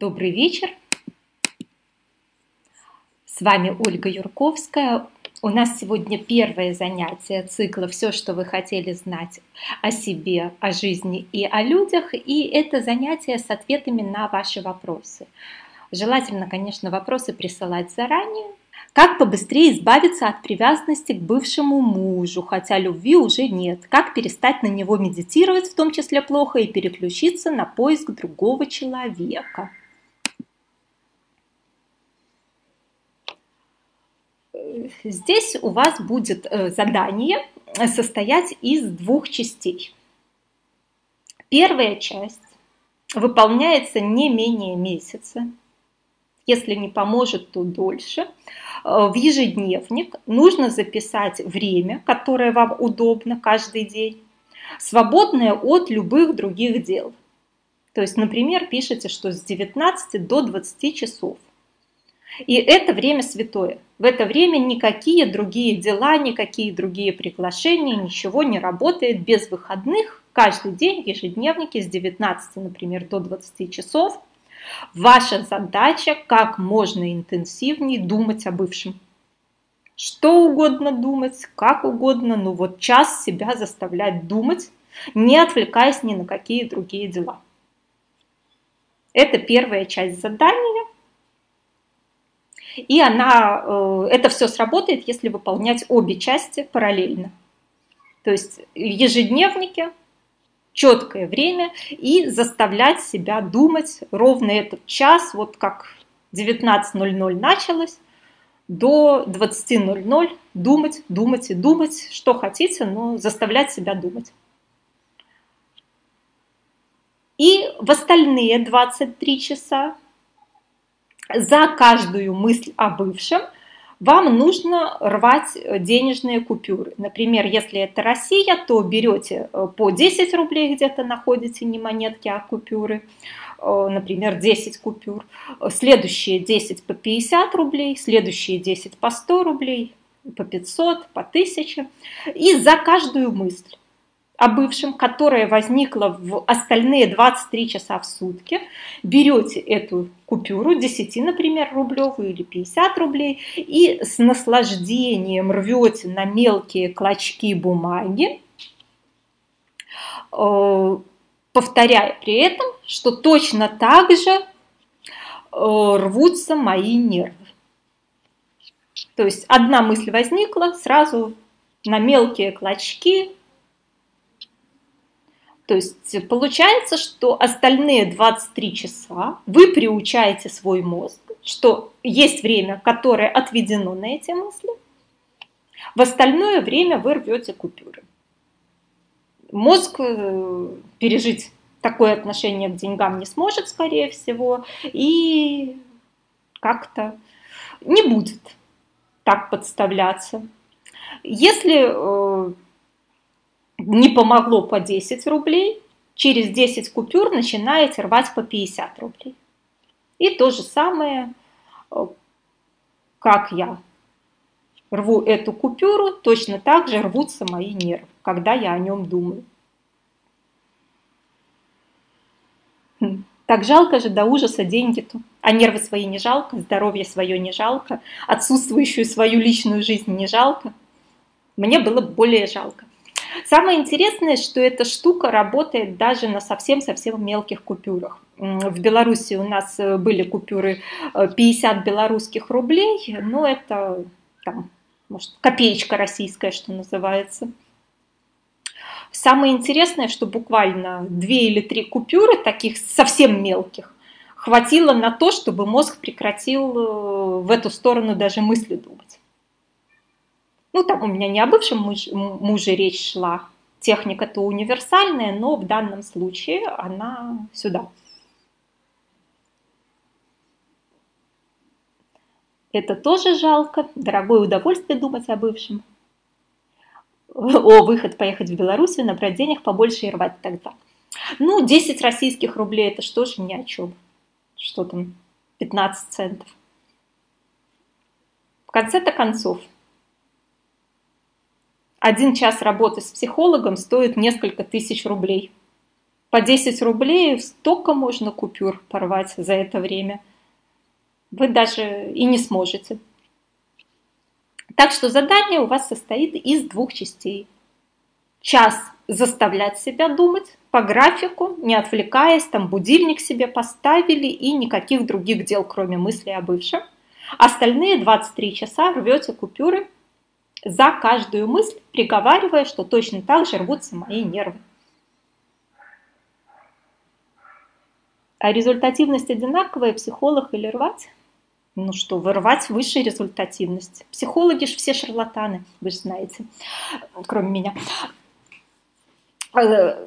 Добрый вечер. С вами Ольга Юрковская. У нас сегодня первое занятие цикла «Все, что вы хотели знать о себе, о жизни и о людях». И это занятие с ответами на ваши вопросы. Желательно, конечно, вопросы присылать заранее. Как побыстрее избавиться от привязанности к бывшему мужу, хотя любви уже нет? Как перестать на него медитировать, в том числе плохо, и переключиться на поиск другого человека? Здесь у вас будет э, задание состоять из двух частей. Первая часть выполняется не менее месяца. Если не поможет, то дольше. Э, в ежедневник нужно записать время, которое вам удобно каждый день, свободное от любых других дел. То есть, например, пишите, что с 19 до 20 часов – и это время святое. В это время никакие другие дела, никакие другие приглашения, ничего не работает без выходных. Каждый день в ежедневнике с 19, например, до 20 часов ваша задача как можно интенсивнее думать о бывшем. Что угодно думать, как угодно, но вот час себя заставлять думать, не отвлекаясь ни на какие другие дела. Это первая часть задания. И она, э, это все сработает, если выполнять обе части параллельно. То есть в ежедневнике четкое время и заставлять себя думать ровно этот час, вот как 19.00 началось, до 20.00 думать, думать и думать, что хотите, но заставлять себя думать. И в остальные 23 часа за каждую мысль о бывшем вам нужно рвать денежные купюры. Например, если это Россия, то берете э, по 10 рублей где-то находите, не монетки, а купюры. Э, например, 10 купюр. Следующие 10 по 50 рублей, следующие 10 по 100 рублей, по 500, по 1000. И за каждую мысль о бывшем, которое возникло в остальные 23 часа в сутки, берете эту купюру 10, например, рублевую или 50 рублей и с наслаждением рвете на мелкие клочки бумаги, э, повторяя при этом, что точно так же э, рвутся мои нервы. То есть одна мысль возникла, сразу на мелкие клочки то есть получается, что остальные 23 часа вы приучаете свой мозг, что есть время, которое отведено на эти мысли, в остальное время вы рвете купюры. Мозг э, пережить такое отношение к деньгам не сможет, скорее всего, и как-то не будет так подставляться. Если э, не помогло по 10 рублей, через 10 купюр начинаете рвать по 50 рублей. И то же самое, э, как я рву эту купюру, точно так же рвутся мои нервы, когда я о нем думаю. Хм, так жалко же до ужаса деньги-то. А нервы свои не жалко, здоровье свое не жалко, отсутствующую свою личную жизнь не жалко. Мне было более жалко. Самое интересное, что эта штука работает даже на совсем-совсем мелких купюрах. В Беларуси у нас э, были купюры 50 э, белорусских рублей, но это там, может, копеечка российская, что называется. Самое интересное, что буквально две или три купюры, таких совсем мелких, хватило на то, чтобы мозг прекратил э, в эту сторону даже мысли думать. Ну, там у меня не о бывшем муж, муже речь шла. Техника-то универсальная, но в данном случае она сюда. Это тоже жалко. Дорогое удовольствие думать о бывшем. О, выход поехать в Белоруссию, набрать денег побольше и рвать тогда. Ну, 10 российских рублей, это что же ни о чем. Что там, 15 центов. В конце-то концов, один час работы с психологом стоит несколько тысяч рублей. По 10 рублей столько можно купюр порвать за это время. Вы даже и не сможете. Так что задание у вас состоит из двух частей. Час заставлять себя думать по графику, не отвлекаясь, там будильник себе поставили и никаких других дел, кроме мыслей о бывшем. Остальные 23 часа рвете купюры за каждую мысль, приговаривая, что точно так же рвутся мои нервы. А результативность одинаковая, психолог или рвать? Ну что, вырвать высшую результативность. Психологи же все шарлатаны, вы же знаете, кроме меня. Э,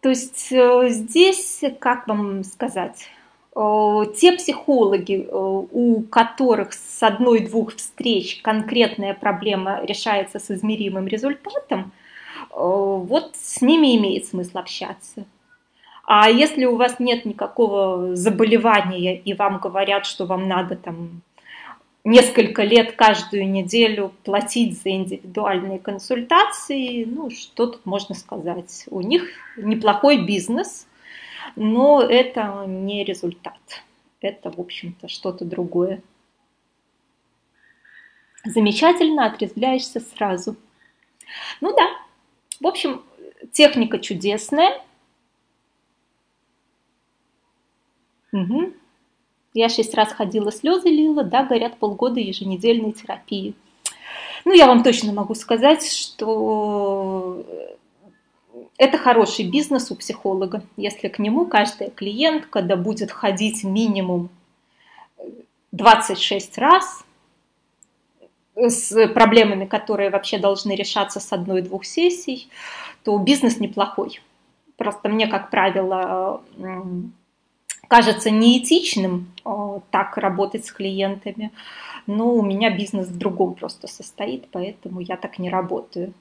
то есть э, здесь, как вам сказать, те психологи, у которых с одной-двух встреч конкретная проблема решается с измеримым результатом, вот с ними имеет смысл общаться. А если у вас нет никакого заболевания и вам говорят, что вам надо там несколько лет каждую неделю платить за индивидуальные консультации, ну что тут можно сказать? У них неплохой бизнес, но это не результат. Это, в общем-то, что-то другое. Замечательно, отрезвляешься сразу. Ну да, в общем, техника чудесная, Угу. Я шесть раз ходила, слезы лила, да, горят полгода еженедельной терапии. Ну, я вам точно могу сказать, что это хороший бизнес у психолога, если к нему каждая клиентка да будет ходить минимум 26 раз с проблемами, которые вообще должны решаться с одной-двух сессий, то бизнес неплохой. Просто мне, как правило, кажется неэтичным э, так работать с клиентами, но у меня бизнес в другом просто состоит, поэтому я так не работаю.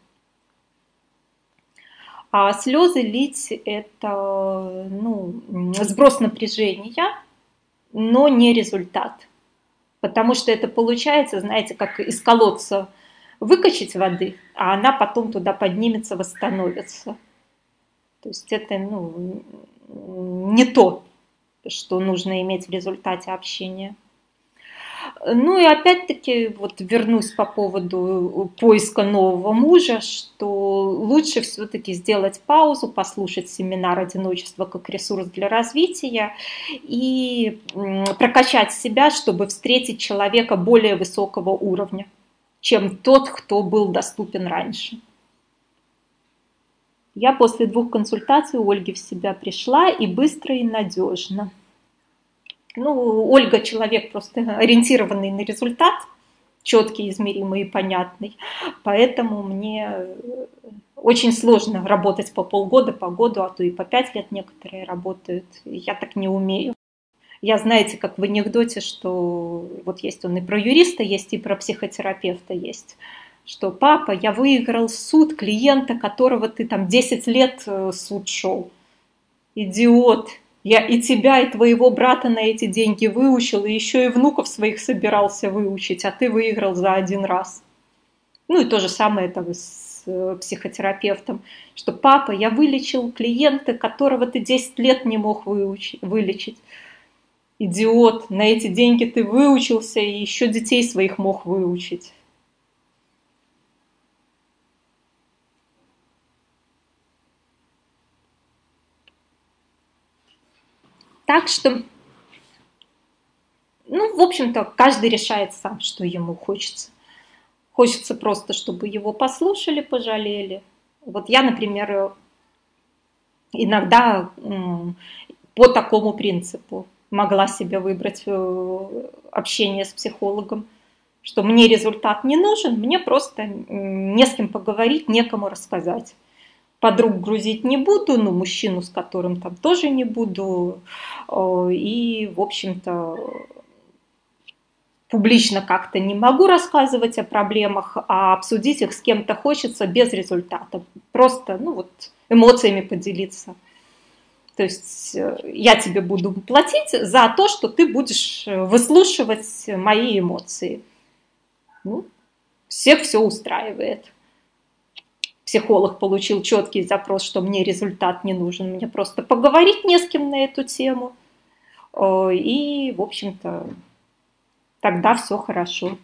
А слезы лить – это ну, сброс напряжения, но не результат. Потому что это получается, знаете, как из колодца выкачать воды, а она потом туда поднимется, восстановится. То есть это ну, не то что нужно иметь в результате общения. Ну и опять-таки вот вернусь по поводу поиска нового мужа, что лучше все-таки сделать паузу, послушать семинар одиночества как ресурс для развития и прокачать себя, чтобы встретить человека более высокого уровня, чем тот, кто был доступен раньше. Я после двух консультаций у Ольги в себя пришла и быстро и надежно. Ну, Ольга человек просто ориентированный на результат, четкий, измеримый и понятный. Поэтому мне очень сложно работать по полгода, по году, а то и по пять лет некоторые работают. Я так не умею. Я, знаете, как в анекдоте, что вот есть он и про юриста, есть и про психотерапевта есть что папа, я выиграл суд клиента, которого ты там 10 лет э, суд шел. Идиот, я и тебя, и твоего брата на эти деньги выучил, и еще и внуков своих собирался выучить, а ты выиграл за один раз. Ну и то же самое это с э, психотерапевтом, что папа, я вылечил клиента, которого ты 10 лет не мог выучить, вылечить. Идиот, на эти деньги ты выучился и еще детей своих мог выучить. Так что, ну, в общем-то, каждый решает сам, что ему хочется. Хочется просто, чтобы его послушали, пожалели. Вот я, например, иногда по такому принципу могла себе выбрать э, общение с психологом, что мне результат не нужен, мне просто не с кем поговорить, некому рассказать подруг грузить не буду, но мужчину, с которым там тоже не буду. И, в общем-то, публично как-то не могу рассказывать о проблемах, а обсудить их с кем-то хочется без результата. Просто, ну вот, эмоциями поделиться. То есть э, я тебе буду платить за то, что ты будешь выслушивать мои эмоции. Ну, всех все устраивает. Психолог получил четкий запрос, что мне результат не нужен, мне просто поговорить не с кем на эту тему. И, в общем-то, тогда все хорошо.